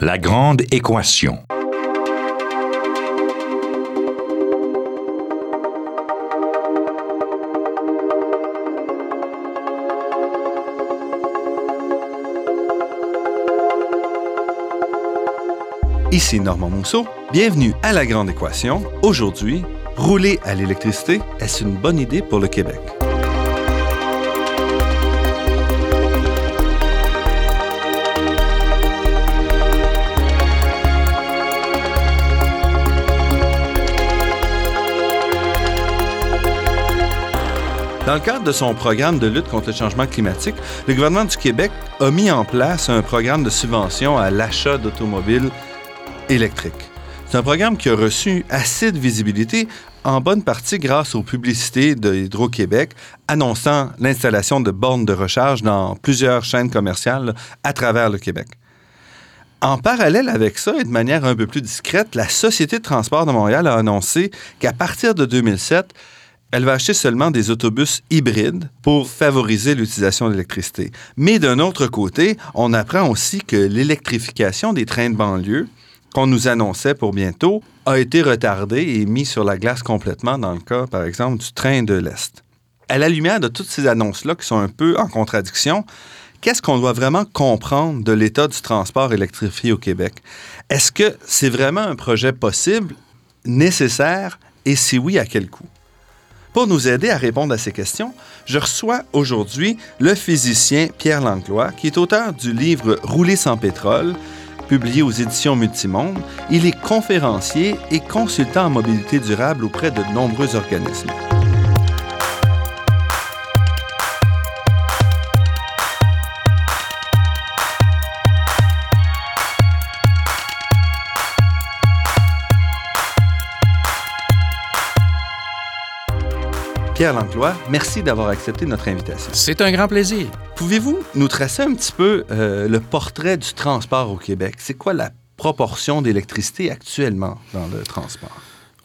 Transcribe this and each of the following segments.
La grande équation. Ici Normand Mousseau. Bienvenue à La Grande Équation. Aujourd'hui, rouler à l'électricité, est-ce une bonne idée pour le Québec? Dans le cadre de son programme de lutte contre le changement climatique, le gouvernement du Québec a mis en place un programme de subvention à l'achat d'automobiles électriques. C'est un programme qui a reçu assez de visibilité, en bonne partie grâce aux publicités de Hydro-Québec annonçant l'installation de bornes de recharge dans plusieurs chaînes commerciales à travers le Québec. En parallèle avec ça, et de manière un peu plus discrète, la Société de transport de Montréal a annoncé qu'à partir de 2007, elle va acheter seulement des autobus hybrides pour favoriser l'utilisation de l'électricité. Mais d'un autre côté, on apprend aussi que l'électrification des trains de banlieue qu'on nous annonçait pour bientôt a été retardée et mis sur la glace complètement dans le cas, par exemple, du train de l'Est. À la lumière de toutes ces annonces-là qui sont un peu en contradiction, qu'est-ce qu'on doit vraiment comprendre de l'état du transport électrifié au Québec? Est-ce que c'est vraiment un projet possible, nécessaire, et si oui, à quel coût? Pour nous aider à répondre à ces questions, je reçois aujourd'hui le physicien Pierre Langlois, qui est auteur du livre Rouler sans pétrole, publié aux éditions Multimonde. Il est conférencier et consultant en mobilité durable auprès de nombreux organismes. Pierre Langlois, merci d'avoir accepté notre invitation. C'est un grand plaisir. Pouvez-vous nous tracer un petit peu euh, le portrait du transport au Québec? C'est quoi la proportion d'électricité actuellement dans le transport?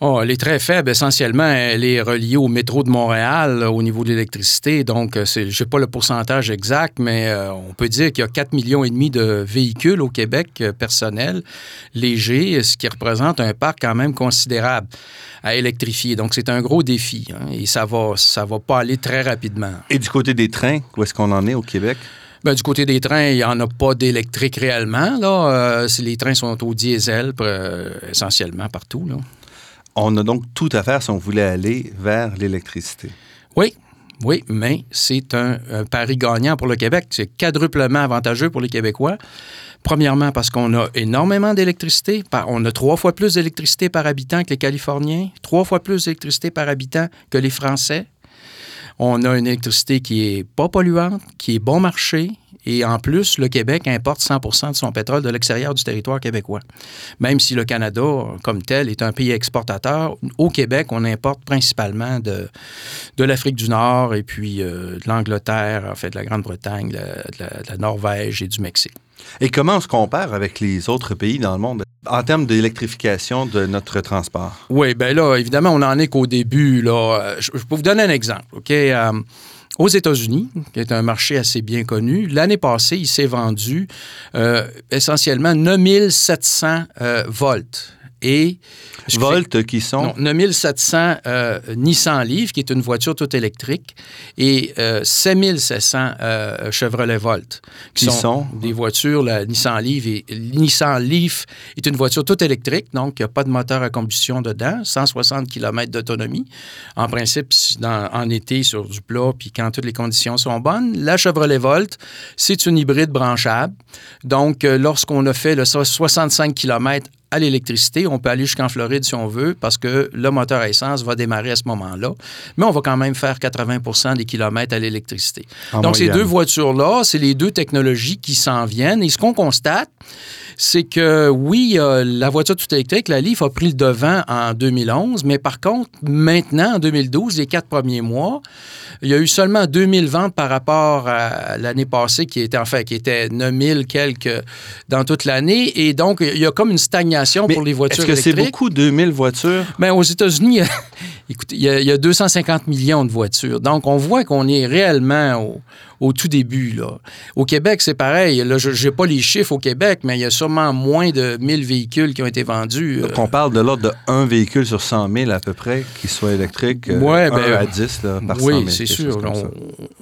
Oh, elle est très faible. Essentiellement, elle est reliée au métro de Montréal au niveau de l'électricité. Donc, je n'ai pas le pourcentage exact, mais euh, on peut dire qu'il y a 4 millions et demi de véhicules au Québec euh, personnels légers, ce qui représente un parc quand même considérable à électrifier. Donc, c'est un gros défi hein, et ça va, ça va pas aller très rapidement. Et du côté des trains, où est-ce qu'on en est au Québec? Ben, du côté des trains, il n'y en a pas d'électrique réellement. Là. Euh, les trains sont au diesel essentiellement partout. Là. On a donc tout à faire si on voulait aller vers l'électricité. Oui, oui, mais c'est un, pari gagnant pour le Québec. C'est quadruplement avantageux pour les Québécois. Premièrement, parce qu'on a énormément d'électricité. On a trois fois plus d'électricité par habitant que les Californiens, trois fois plus d'électricité par habitant que les Français. On a une électricité qui est pas polluante, qui est bon marché, et en plus, le Québec importe 100% de son pétrole de l'extérieur du territoire québécois. Même si le Canada, comme tel, est un pays exportateur, au Québec, on importe principalement de, de l'Afrique du Nord et puis euh, de l'Angleterre, en fait, de la Grande-Bretagne, de, la Norvège et du Mexique. Et comment on se compare avec les autres pays dans le monde en termes d'électrification de notre transport? Oui, bien là, évidemment, on n'en est qu'au début. Là. Je, peux vous donner un exemple. OK? Euh, aux États-Unis, qui est un marché assez bien connu, l'année passée, il s'est vendu euh, essentiellement 9700 euh, volts. Et Volt qui sont? Non, 9700 euh, Nissan Leaf, qui est une voiture toute électrique, et euh, 7700 euh, Chevrolet Volt, qui, sont, des voitures, la Nissan Leaf, et, Nissan Leaf est une voiture toute électrique, donc il n'y a pas de moteur à combustion dedans, 160 km d'autonomie. En principe, en été, sur du plat, puis quand toutes les conditions sont bonnes. La Chevrolet Volt, c'est une hybride branchable. Donc, euh, lorsqu'on a fait le 65 km à l'électricité. On peut aller jusqu'en Floride si on veut parce que le moteur à essence va démarrer à ce moment-là. Mais on va quand même faire 80% des kilomètres à l'électricité. Donc, ces deux voitures-là, c'est les deux technologies qui s'en viennent. Et ce qu'on constate, c'est que oui, la voiture tout électrique, la Leaf, a pris le devant en 2011, mais par contre, maintenant, en 2012, les quatre premiers mois, il y a eu seulement 2000 ventes par rapport à l'année passée, qui était, enfin, qui était 9000 quelques dans toute l'année. Et donc, il y a comme une stagnation Mais pour les voitures Est-ce que c'est électriques? beaucoup, 2000 voitures? Ben, aux États-Unis, écoutez, il y, a, il y a 250 millions de voitures. Donc, on voit qu'on est réellement au, au tout début. Là. Au Québec, c'est pareil. Là, je n'ai pas les chiffres au Québec, mais il y a sûrement moins de 1000 véhicules qui ont été vendus. euh, Donc, on parle de l'ordre de un véhicule sur 100 000 à peu près qui soit électrique. euh, Ouais, ben, à 10 là, par 100 oui, 000. c'est sûr.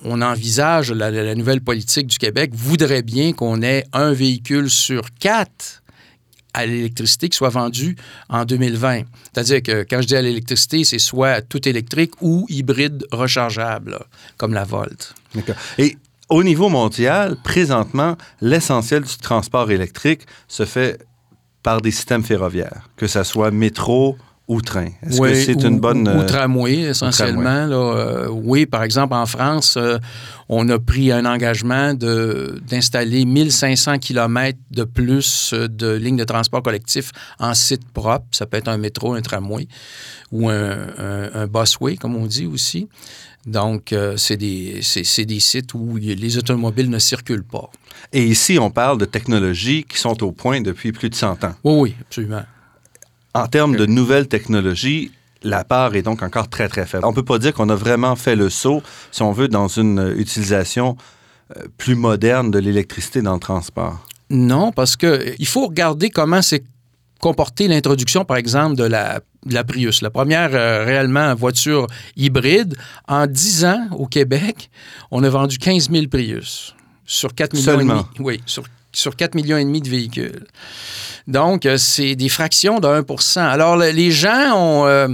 on envisage, la, la nouvelle politique du Québec voudrait bien qu'on ait un véhicule sur quatre à l'électricité qui soit vendu en 2020. C'est-à-dire que quand je dis à l'électricité, c'est soit tout électrique ou hybride rechargeable, comme la Volt. D'accord. Et au niveau mondial, présentement, l'essentiel du transport électrique se fait par des systèmes ferroviaires, que ce soit métro ou train? Est-ce que Oui, c'est une bonne... Ou, ou euh, tramway, essentiellement. là. Euh, oui, par exemple, en France, euh, on a pris un engagement de- d'installer 1500 km de plus de lignes de transport collectif en site propre. Ça peut être un métro, un tramway ou un, un, un busway, comme on dit aussi. Donc, euh, c'est des, des sites où les automobiles ne circulent pas. Et ici, on parle de technologies qui sont au point depuis plus de 100 ans. Oui, oui, absolument. En termes de nouvelles technologies, la part est donc encore très, très faible. On ne peut pas dire qu'on a vraiment fait le saut, si on veut, dans une euh, utilisation euh, plus moderne de l'électricité dans le transport. Non, parce que euh, faut regarder comment s'est comportée l'introduction, par exemple, de la, de la Prius. La première euh, réellement voiture hybride. En 10 ans, au Québec, on a vendu 15 000 Prius sur 4 millions Seulement. et demi. Oui, sur, sur 4 millions et demi de véhicules. Donc, euh, c'est des fractions de 1% Alors, le- les gens ont, euh,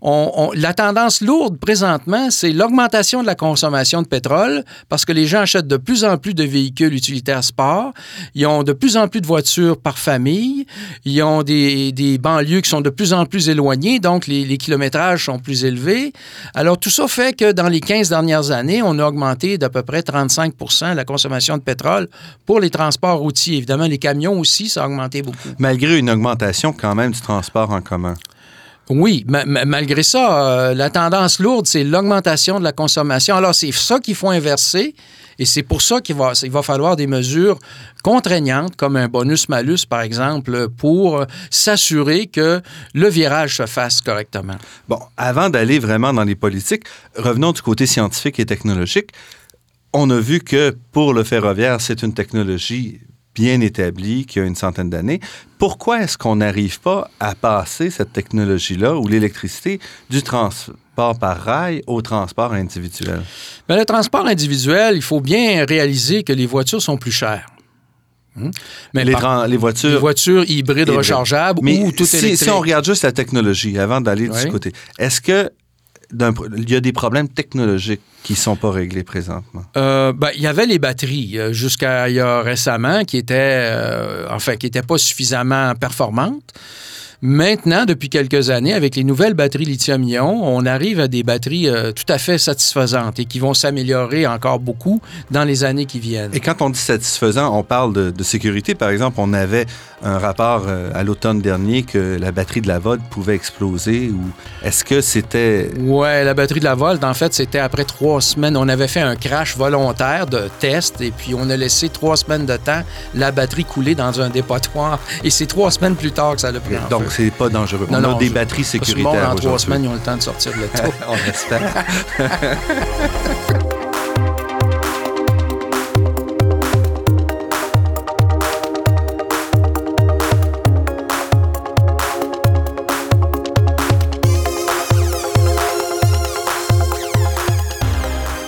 ont- La tendance lourde présentement, c'est l'augmentation de la consommation de pétrole parce que les gens achètent de plus en plus de véhicules utilitaires sport. Ils ont de plus en plus de voitures par famille. Ils ont des, des banlieues qui sont de plus en plus éloignées, donc les, les kilométrages sont plus élevés. Alors, tout ça fait que dans les 15 dernières années, on a augmenté d'à peu près 35% la consommation de pétrole pour les transports Évidemment, les camions aussi, ça a augmenté beaucoup. Malgré une augmentation quand même du transport en commun. Oui, ma- ma- malgré ça, euh, la tendance lourde, c'est l'augmentation de la consommation. Alors, c'est ça qu'il faut inverser. Et c'est pour ça qu'il va, il va falloir des mesures contraignantes, comme un bonus-malus, par exemple, pour euh, s'assurer que le virage se fasse correctement. Bon, avant d'aller vraiment dans les politiques, revenons du côté scientifique et technologique. On a vu que pour le ferroviaire, c'est une technologie bien établie qui a une centaine d'années. Pourquoi est-ce qu'on n'arrive pas à passer cette technologie-là ou l'électricité du transport par rail au transport individuel? Mais le transport individuel, il faut bien réaliser que les voitures sont plus chères. Hum? Mais Les, par- tran- les voitures... les voitures hybrides hybrides. rechargeables Mais ou tout si, électrique. si on regarde juste la technologie, avant d'aller de ce Oui. côté, est-ce que il y a des problèmes technologiques qui ne sont pas réglés présentement? Euh, ben, il y avait les batteries euh, jusqu'à récemment qui étaient, euh, enfin, qui n'étaient pas suffisamment performantes. Maintenant, depuis quelques années, avec les nouvelles batteries lithium-ion, on arrive à des batteries euh, tout à fait satisfaisantes et qui vont s'améliorer encore beaucoup dans les années qui viennent. Et quand on dit satisfaisant, on parle de, de sécurité. Par exemple, on avait un rapport euh, à l'automne dernier que la batterie de la Volt pouvait exploser. Ou est-ce que c'était Ouais, la batterie de la Volt, en fait, c'était après trois semaines. On avait fait un crash volontaire de test et puis on a laissé trois semaines de temps la batterie couler dans un dépotoir. Et c'est trois semaines plus tard que ça l'a pris donc. C'est pas dangereux Non, On a des batteries le sécuritaires monde, en trois semaines, ils ont le temps de sortir de l'auto. on espère.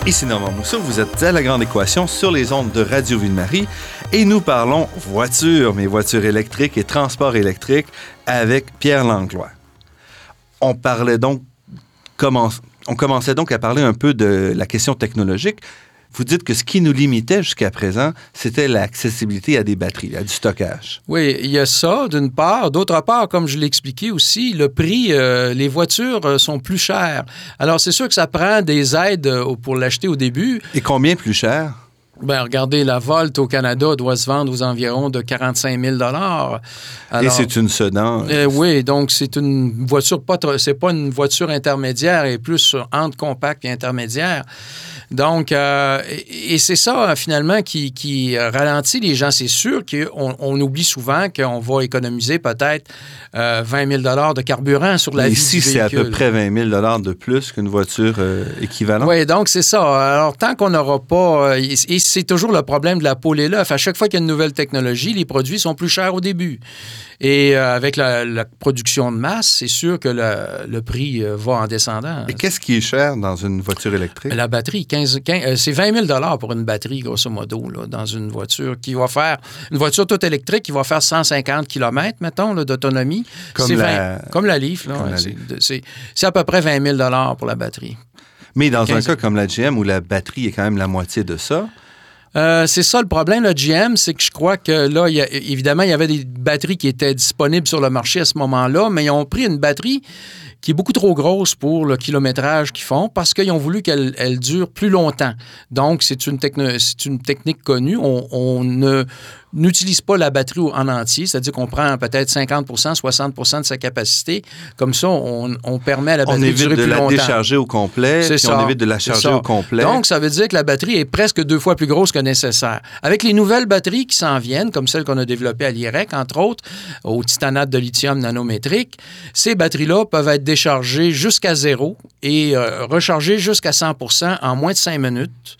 Ici Normand Mousseau, vous êtes à La Grande Équation sur les ondes de Radio Ville-Marie et nous parlons voitures, mais voitures électriques et transport électrique avec Pierre Langlois. On parlait donc, on commençait donc à parler un peu de la question technologique. Vous dites que ce qui nous limitait jusqu'à présent, c'était l'accessibilité à des batteries, à du stockage. Oui, il y a ça, d'une part. D'autre part, comme je l'ai expliqué aussi, le prix, euh, les voitures euh, sont plus chères. Alors, c'est sûr que ça prend des aides euh, pour l'acheter au début. Et combien plus cher? Ben, regardez, la Volt au Canada doit se vendre aux environs de 45 000 Et Alors, c'est une sedan. euh, oui, donc c'est une voiture pas c'est pas une voiture intermédiaire et plus entre compact et intermédiaire. Donc, euh, et, c'est ça, finalement, qui, qui ralentit les gens. C'est sûr qu'on on oublie souvent qu'on va économiser peut-être euh, 20 000 de carburant sur la vie Ici, c'est à peu près 20 000 de plus qu'une voiture euh, équivalente. Oui, donc c'est ça. Alors, tant qu'on n'aura pas. euh, et et c'est toujours le problème de la poule et l'œuf. À chaque fois qu'il y a une nouvelle technologie, les produits sont plus chers au début. Et euh, avec la, la production de masse, c'est sûr que le, le prix euh, va en descendant. Et qu'est-ce qui est cher dans une voiture électrique? La batterie, 15, 15, euh, c'est 20 000 pour une batterie, grosso modo, là, dans une voiture qui va faire. Une voiture toute électrique qui va faire 150 km, mettons, d'autonomie. Comme la- 20 comme la Leaf. c'est- à peu près 20 000 pour la batterie. Mais dans un 15. cas comme la GM où la batterie est quand même la moitié de ça, Euh, c'est ça le problème, le GM, c'est que je crois que là, évidemment, il y avait des batteries qui étaient disponibles sur le marché à ce moment-là, mais ils ont pris une batterie qui est beaucoup trop grosse pour le kilométrage qu'ils font parce qu'ils ont voulu qu'elle elle dure plus longtemps. Donc, c'est une, technique connue. On, on ne n'utilise pas la batterie en entier, c'est-à-dire qu'on prend peut-être 50% 60% de sa capacité. Comme ça, on, on permet à la on batterie de évite de plus la longtemps. décharger au complet, puis ça. on évite de la charger au complet. Donc, ça veut dire que la batterie est presque deux fois plus grosse que nécessaire. Avec les nouvelles batteries qui s'en viennent, comme celles qu'on a développées à l'IREC, entre autres, au titanate de lithium nanométrique, ces batteries-là peuvent être déchargées jusqu'à zéro et euh, rechargées jusqu'à 100% en moins de cinq minutes.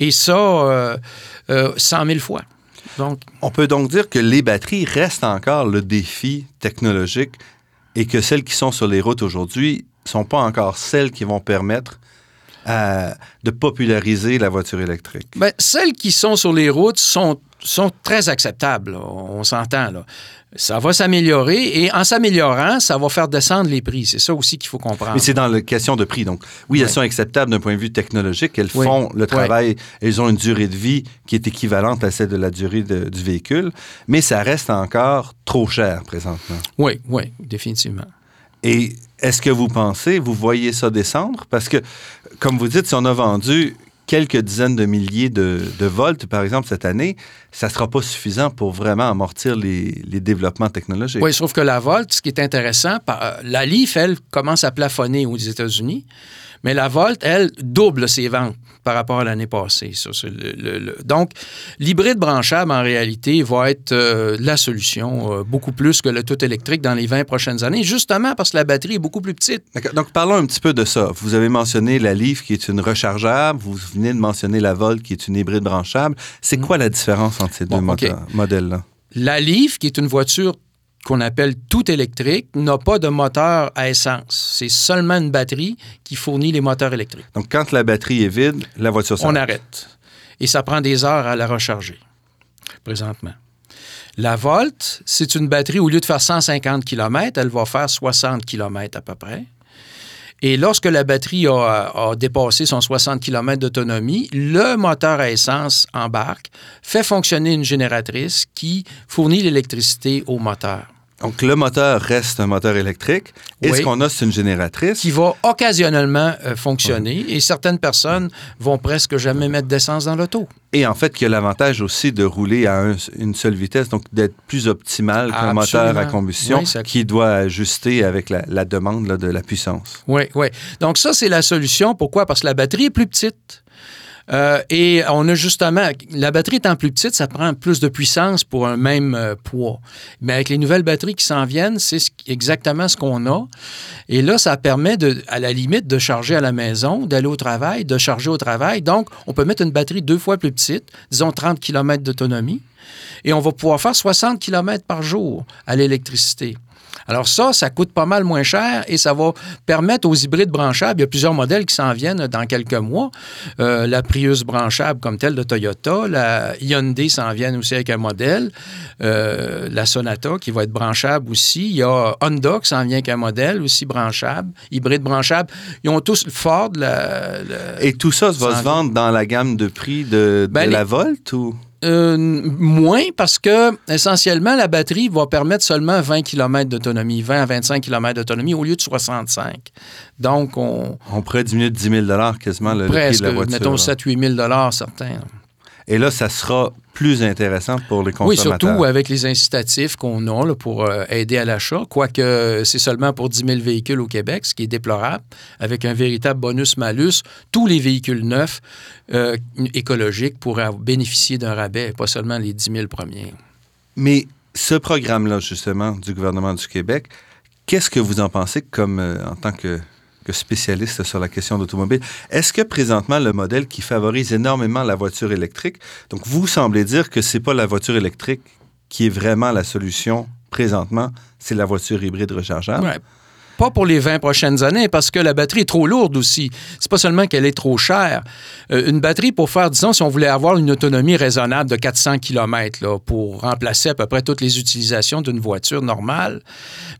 Et ça, euh, euh, 100 000 fois. Donc, On peut donc dire que les batteries restent encore le défi technologique et que celles qui sont sur les routes aujourd'hui ne sont pas encore celles qui vont permettre à- de populariser la voiture électrique. Ben, celles qui sont sur les routes sont, sont très acceptables, là. on s'entend. Là. Ça va s'améliorer et en s'améliorant, ça va faire descendre les prix. C'est ça aussi qu'il faut comprendre. Mais c'est dans la question de prix. Donc, oui, elles Ouais. sont acceptables d'un point de vue technologique. Elles Oui. font le travail. Elles ont une durée de vie qui est équivalente à celle de la durée de- du véhicule. Mais ça reste encore trop cher présentement. Oui, oui, définitivement. Et est-ce que vous pensez, vous voyez ça descendre? Parce que, comme vous dites, si on a vendu quelques dizaines de milliers de, volts, par exemple, cette année, ça ne sera pas suffisant pour vraiment amortir les, les développements technologiques. Oui, sauf que la Volt, ce qui est intéressant, euh, la Leaf, elle, commence à plafonner aux États-Unis, mais la Volt, elle, double ses ventes par rapport à l'année passée. Ça, c'est le- le- le- Donc, l'hybride branchable, en réalité, va être euh, la solution, euh, beaucoup plus que le tout électrique dans les 20 prochaines années, justement parce que la batterie est beaucoup plus petite. D'accord. Donc, parlons un petit peu de ça. Vous avez mentionné la Leaf qui est une rechargeable. Vous venez de mentionner la Volt qui est une hybride branchable. C'est quoi la différence entre ces deux. Bon, modèles-là? La Leaf, qui est une voiture qu'on appelle tout électrique, n'a pas de moteur à essence. C'est seulement une batterie qui fournit les moteurs électriques. Donc, quand la batterie est vide, la voiture On s'arrête. arrête. Et ça prend des heures à la recharger, présentement. La Volt, c'est une batterie, au lieu de faire 150 km, elle va faire 60 km à peu près. Et lorsque la batterie a, dépassé son 60 km d'autonomie, le moteur à essence embarque, fait fonctionner une génératrice qui fournit l'électricité au moteur, Donc, le moteur reste un moteur électrique. Et Oui. ce qu'on a, c'est une génératrice. qui va occasionnellement euh, fonctionner. Et certaines personnes vont presque jamais mettre d'essence dans l'auto. Et en fait, qui a l'avantage aussi de rouler à un- une seule vitesse, donc d'être plus optimal qu'un moteur à combustion Oui, ça- qui doit ajuster avec la, la demande là, de la puissance. Oui, oui. Donc ça, c'est la solution. Pourquoi? Parce que la batterie est plus petite. Euh, et on a justement, la batterie étant plus petite, ça prend plus de puissance pour un même euh, poids. Mais avec les nouvelles batteries qui s'en viennent, c'est ce- exactement ce qu'on a. Et là, ça permet, à la limite, de charger à la maison, d'aller au travail, de charger au travail. Donc, on peut mettre une batterie deux fois plus petite, disons 30 km d'autonomie, et on va pouvoir faire 60 km par jour à l'électricité. Alors ça, ça coûte pas mal moins cher et ça va permettre aux hybrides branchables, il y a plusieurs modèles qui s'en viennent dans quelques mois, Euh, la Prius branchable comme telle de Toyota, la Hyundai s'en vient aussi avec un modèle, Euh, la Sonata qui va être branchable aussi, il y a Honda qui s'en vient avec un modèle aussi branchable, hybride branchable. Ils ont tous Ford, la, la- Et tout ça va se en vendre dans la gamme de prix de, de Ben, les- la Volt ou? Euh, moins parce que essentiellement la batterie va permettre seulement 20 km d'autonomie, 20 à 25 km d'autonomie au lieu de 65. Donc on On pourrait diminuer de 10 000 quasiment le, prix de la voiture. mettons là. 7 8 000 dollars certains. Et là, ça sera plus intéressant pour les Oui, consommateurs. surtout avec les incitatifs qu'on a là, pour euh, aider à l'achat, quoique c'est seulement pour 10 000 véhicules au Québec, ce qui est déplorable, avec un véritable bonus-malus. Tous les véhicules neufs euh, écologiques pourraient bénéficier d'un rabais, pas seulement les 10 000 premiers. Mais ce programme-là, justement, du gouvernement du Québec, qu'est-ce que vous en pensez comme euh, en tant que, spécialiste sur la question d'automobile? Est-ce que présentement, le modèle qui favorise énormément la voiture électrique, donc vous semblez dire que c'est pas la voiture électrique qui est vraiment la solution présentement, c'est la voiture hybride rechargeable? Pas pour les 20 prochaines années, parce que la batterie est trop lourde aussi. C'est pas seulement qu'elle est trop chère. Euh, une batterie, pour faire, disons, si on voulait avoir une autonomie raisonnable de 400 km là, pour remplacer à peu près toutes les utilisations d'une voiture normale,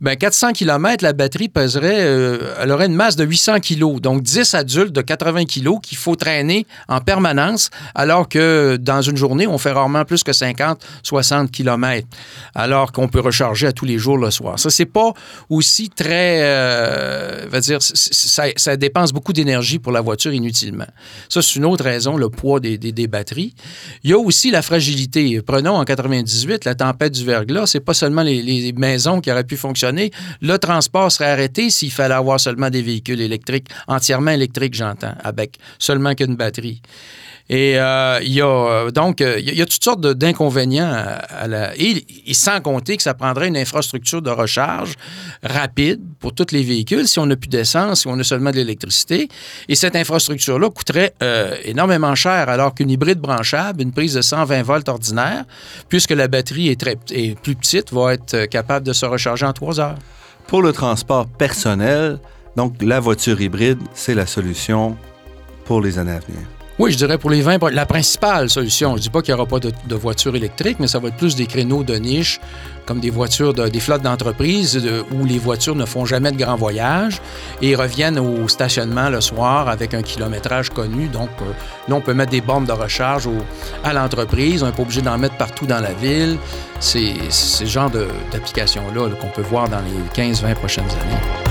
ben 400 km, la batterie pèserait, euh, elle aurait une masse de 800 kg. Donc 10 adultes de 80 kg qu'il faut traîner en permanence, alors que dans une journée, on fait rarement plus que 50, 60 km, alors qu'on peut recharger à tous les jours le soir. Ça, c'est pas aussi très euh, dire, ça, dépense beaucoup d'énergie pour la voiture inutilement. Ça, c'est une autre raison, le poids des, des, des, batteries. Il y a aussi la fragilité. Prenons en 98 la tempête du verglas. C'est pas seulement les, les, maisons qui auraient pu fonctionner. Le transport serait arrêté s'il fallait avoir seulement des véhicules électriques, entièrement électriques, j'entends, avec seulement qu'une batterie. Et euh, il y a donc il y a toutes sortes d'inconvénients à, la et, sans compter que ça prendrait une infrastructure de recharge rapide pour tous les véhicules si on n'a plus d'essence, si on a seulement de l'électricité. Et cette infrastructure-là coûterait euh, énormément cher, alors qu'une hybride branchable, une prise de 120 volts ordinaire, puisque la batterie est, très, est plus petite, va être capable de se recharger en trois heures. Pour le transport personnel, donc la voiture hybride, c'est la solution pour les années à venir. Oui, je dirais pour les 20, la principale solution. Je ne dis pas qu'il n'y aura pas de, voitures électriques, mais ça va être plus des créneaux de niche, comme des voitures, de, des flottes d'entreprise de, où les voitures ne font jamais de grands voyages et reviennent au stationnement le soir avec un kilométrage connu. Donc, euh, là, on peut mettre des bornes de recharge à l'entreprise. On n'est pas obligé d'en mettre partout dans la ville. C'est ce genre d'application-là qu'on peut voir dans les 15-20 prochaines années.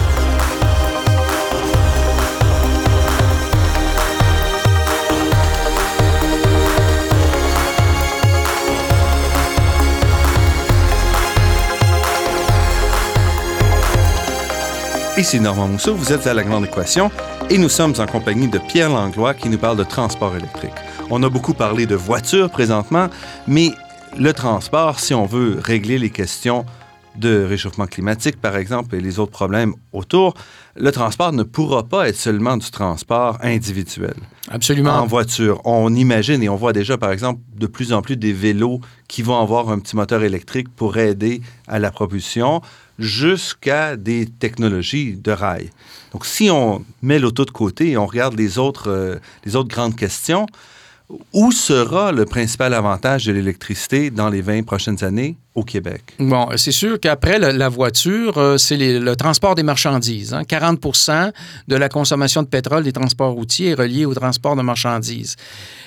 Ici Normand Mousseau, vous êtes à La Grande Équation et nous sommes en compagnie de Pierre Langlois qui nous parle de transport électrique. On a beaucoup parlé de voitures présentement, mais le transport, si on veut régler les questions de réchauffement climatique, par exemple, et les autres problèmes autour, le transport ne pourra pas être seulement du transport individuel. Absolument. En voiture. On imagine et on voit déjà, par exemple, de plus en plus des vélos qui vont avoir un petit moteur électrique pour aider à la propulsion jusqu'à des technologies de rail. Donc, si on met l'auto de côté et on regarde les autres, euh, les autres grandes questions, où sera le principal avantage de l'électricité dans les 20 prochaines années? Au Québec? Bon, c'est sûr qu'après la, voiture, euh, c'est le transport des marchandises. Hein. 40% de la consommation de pétrole des transports routiers est reliée au transport de marchandises.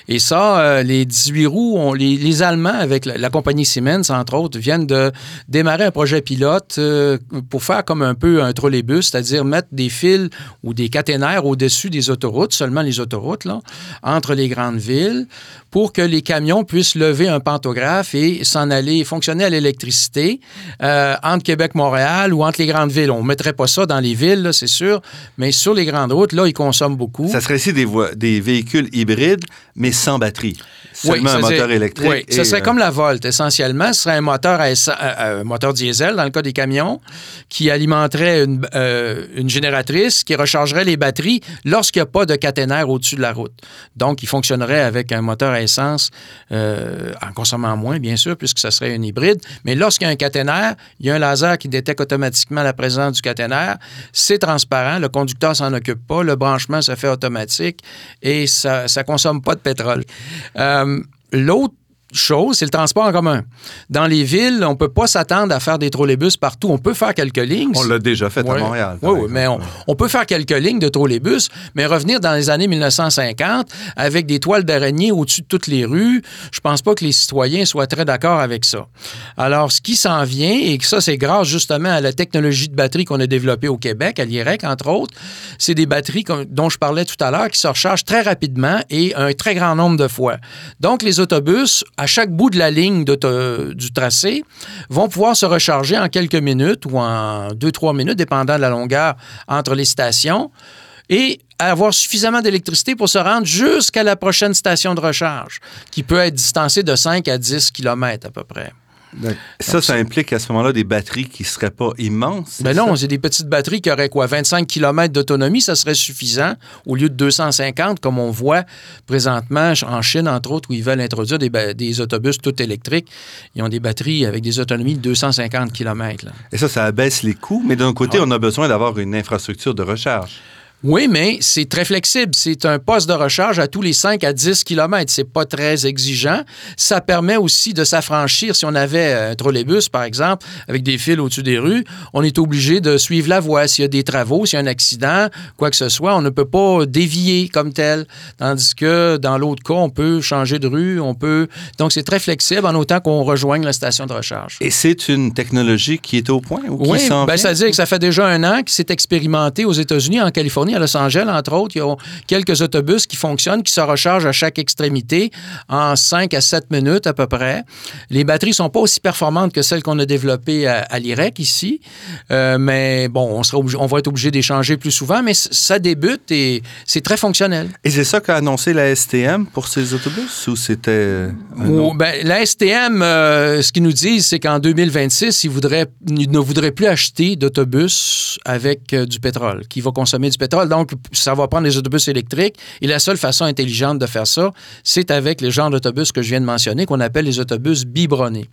Et ça, euh, les 18 roues, les, Allemands, avec la, la, compagnie Siemens, entre autres, viennent de démarrer un projet pilote euh, pour faire comme un peu un trolleybus, c'est-à-dire mettre des fils ou des caténaires au-dessus des autoroutes, seulement les autoroutes, là, entre les grandes villes, pour que les camions puissent lever un pantographe et s'en aller fonctionner à l'électricité euh, entre Québec-Montréal ou entre les grandes villes. On ne mettrait pas ça dans les villes, c'est sûr, mais sur les grandes routes, là, ils consomment beaucoup. Ça serait ici des, des véhicules hybrides, mais sans batterie. Seulement oui, un moteur électrique. Oui, et, ça serait euh... comme la Volt, essentiellement. Ce serait un moteur, à euh, moteur diesel, dans le cas des camions, qui alimenterait une, euh, une génératrice qui rechargerait les batteries lorsqu'il n'y a pas de caténaire au-dessus de la route. Donc, il fonctionnerait avec un moteur à essence euh, en consommant moins, bien sûr, puisque ça serait un hybride. Mais lorsqu'il y a un caténaire, il y a un laser qui détecte automatiquement la présence du caténaire. C'est transparent, le conducteur s'en occupe pas, le branchement se fait automatique et ça ne consomme pas de pétrole. Euh, L'autre chose, c'est le transport en commun. Dans les villes, on ne peut pas s'attendre à faire des trolleybus partout. On peut faire quelques lignes. On l'a déjà fait Ouais. à Montréal. Oui, mais on, on peut faire quelques lignes de trolleybus, mais revenir dans les années 1950 avec des toiles d'araignée au-dessus de toutes les rues, je pense pas que les citoyens soient très d'accord avec ça. Alors, ce qui s'en vient, et que ça, c'est grâce justement à la technologie de batterie qu'on a développée au Québec, à l'IREC, entre autres, c'est des batteries dont je parlais tout à l'heure qui se rechargent très rapidement et un très grand nombre de fois. Donc, les autobus, à chaque bout de la ligne du tracé, vont pouvoir se recharger en quelques minutes ou en deux, trois minutes, dépendant de la longueur entre les stations, et avoir suffisamment d'électricité pour se rendre jusqu'à la prochaine station de recharge, qui peut être distancée de 5 à 10 km à peu près. Ça, ça implique à ce moment-là des batteries qui ne seraient pas immenses. Ben c'est non, c'est des petites batteries qui auraient quoi, 25 km d'autonomie, ça serait suffisant au lieu de 250 comme on voit présentement en Chine, entre autres, où ils veulent introduire des, autobus tout électriques. Ils ont des batteries avec des autonomies de 250 km. Et ça, ça abaisse les coûts, mais d'un côté, Ouais. on a besoin d'avoir une infrastructure de recharge. Oui, mais c'est très flexible. C'est un poste de recharge à tous les 5 à 10 km. C'est pas très exigeant. Ça permet aussi de s'affranchir. Si on avait un trolleybus, par exemple, avec des fils au-dessus des rues, on est obligé de suivre la voie. S'il y a des travaux, s'il y a un accident, quoi que ce soit, on ne peut pas dévier comme tel. Tandis que dans l'autre cas, on peut changer de rue, on peut. Donc, c'est très flexible en autant qu'on rejoigne la station de recharge. Et c'est une technologie qui est au point ou qui Oui, s'en ben, c'est-à-dire que ça fait déjà un an que c'est expérimenté aux États-Unis, en Californie, à Los Angeles, entre autres. Il y a quelques autobus qui fonctionnent, qui se rechargent à chaque extrémité en 5 à 7 minutes à peu près. Les batteries sont pas aussi performantes que celles qu'on a développées à, à l'IREC ici, Euh, mais bon, on, sera obligé- on va être obligé d'échanger plus souvent, mais ça débute et c'est très fonctionnel. Et c'est ça qu'a annoncé la STM pour ces autobus ou c'était. euh, Ou, ben, la STM, euh, ce qu'ils nous disent, c'est qu'en 2026, ils, voudraient, ils ne voudraient plus acheter d'autobus avec euh, du pétrole, qui va consommer du pétrole. Donc, ça va prendre des autobus électriques. Et la seule façon intelligente de faire ça, c'est avec les genres d'autobus que je viens de mentionner, qu'on appelle les autobus biberonnés.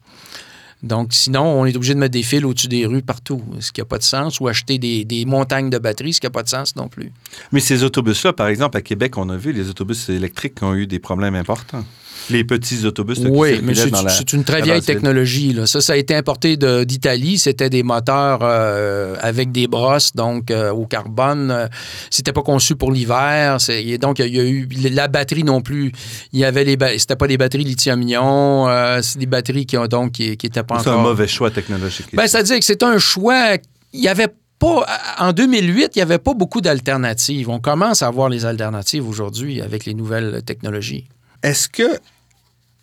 Donc, sinon, on est obligé de mettre des fils au-dessus des rues partout, ce qui n'a pas de sens, ou acheter des, des montagnes de batteries, ce qui n'a pas de sens non plus. Mais ces autobus-là, par exemple, à Québec, on a vu les autobus électriques qui ont eu des problèmes importants. Les petits autobus là, Oui, mais c'est la- une très vieille technologie. Là. Ça, ça a été importé d'Italie. C'était des moteurs euh, avec des brosses, donc euh, au carbone. Euh, C'était pas conçu pour l'hiver. Donc, il y a eu la batterie non plus. Il y avait les ba- C'était pas des batteries lithium-ion. euh, c'est des batteries qui ont donc qui, qui étaient pas C'est un mauvais choix technologique. Ben, c'est-à-dire que c'est un choix. Il y avait pas. En 2008, il n'y avait pas beaucoup d'alternatives. On commence à avoir les alternatives aujourd'hui avec les nouvelles technologies. Est-ce que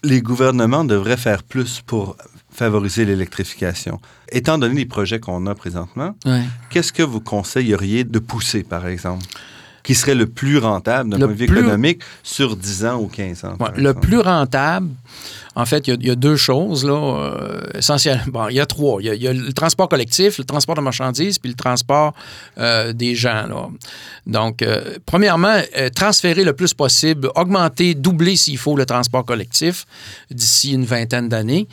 les gouvernements devraient faire plus pour favoriser l'électrification? Étant donné les projets qu'on a présentement, qu'est-ce que vous conseilleriez de pousser, par exemple, qui serait le plus rentable d'un point de vue économique sur 10 ans ou 15 ans? Ouais, le exemple? plus rentable, en fait, il y a- deux choses, là, euh, essentiellement. Bon, il y a trois. Il y a, le transport collectif, le transport de marchandises, puis le transport euh, des gens. Donc, euh, premièrement, transférer le plus possible, augmenter, doubler s'il faut le transport collectif d'ici une vingtaine d'années.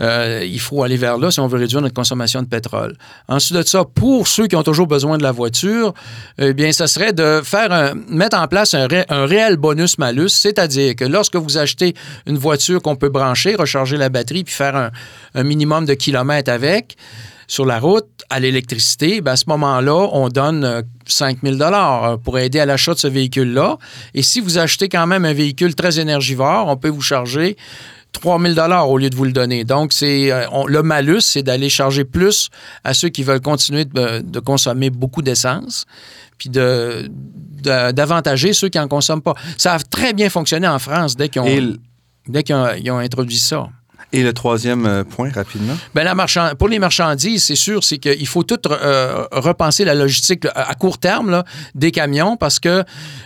Il faut aller vers là si on veut réduire notre consommation de pétrole. Ensuite de ça, pour ceux qui ont toujours besoin de la voiture, eh bien, ça serait de faire mettre en place un, un réel bonus-malus, c'est-à-dire que lorsque vous achetez une voiture qu'on peut recharger la batterie, puis faire un, minimum de kilomètres avec, sur la route à l'électricité, ben à ce moment-là, on donne euh, 5 000 euh, pour aider à l'achat de ce véhicule-là. Et si vous achetez quand même un véhicule très énergivore, on peut vous charger 3 000 au lieu de vous le donner. Donc, c'est euh, le malus, c'est d'aller charger plus à ceux qui veulent continuer de, consommer beaucoup d'essence, puis d'avantager ceux qui n'en consomment pas. Ça a très bien fonctionné en France dès qu'ils ont, dès qu'ils ont- introduit ça. et le troisième euh, point, rapidement? Ben, la marchand- pour les marchandises, c'est sûr, c'est qu'il faut tout euh, repenser la logistique à court terme là, des camions parce que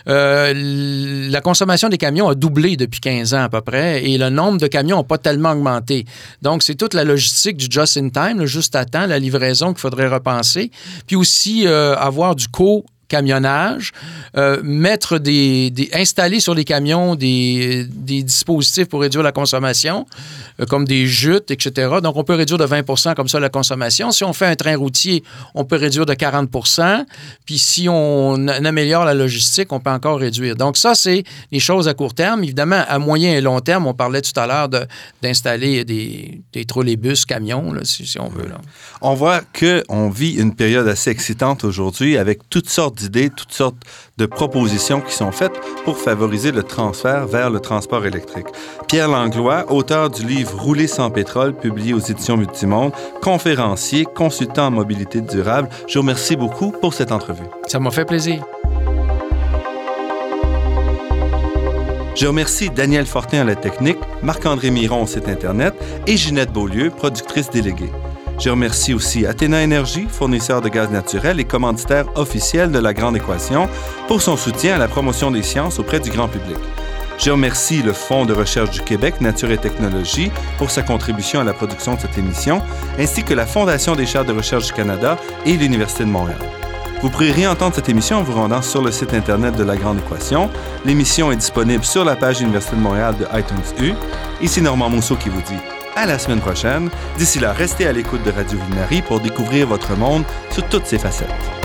euh, la consommation des camions a doublé depuis 15 ans à peu près et le nombre de camions n'a pas tellement augmenté. Donc, c'est toute la logistique du just-in-time, juste à temps, la livraison qu'il faudrait repenser. Puis aussi euh, avoir du co camionnage, euh, mettre des, des, installer sur les camions des, des dispositifs pour réduire la consommation, euh, comme des jutes, etc. Donc, on peut réduire de 20 comme ça la consommation. Si on fait un train routier, on peut réduire de 40% Puis si on améliore la logistique, on peut encore réduire. Donc, ça, c'est des choses à court terme. Évidemment, à moyen et long terme, on parlait tout à l'heure d'installer des, trolleybus, camions, là, si, si, on veut. Là. On voit qu'on vit une période assez excitante aujourd'hui avec toutes sortes d'idées, toutes sortes de propositions qui sont faites pour favoriser le transfert vers le transport électrique. Pierre Langlois, auteur du livre Rouler sans pétrole, publié aux éditions Multimonde, conférencier, consultant en mobilité durable, je vous remercie beaucoup pour cette entrevue. Ça m'a fait plaisir. Je remercie Daniel Fortin à la technique, Marc-André Miron au site Internet et Ginette Beaulieu, productrice déléguée. Je remercie aussi Athéna Énergie, fournisseur de gaz naturel et commanditaire officiel de la Grande Équation, pour son soutien à la promotion des sciences auprès du grand public. Je remercie le Fonds de recherche du Québec, Nature et Technologie, pour sa contribution à la production de cette émission, ainsi que la Fondation des chaires de recherche du Canada et l'Université de Montréal. Vous pourrez réentendre cette émission en vous rendant sur le site Internet de La Grande Équation. L'émission est disponible sur la page Université de Montréal de iTunes U. Ici Normand Mousseau qui vous dit à la semaine prochaine. D'ici là, restez à l'écoute de Radio Vinari pour découvrir votre monde sous toutes ses facettes.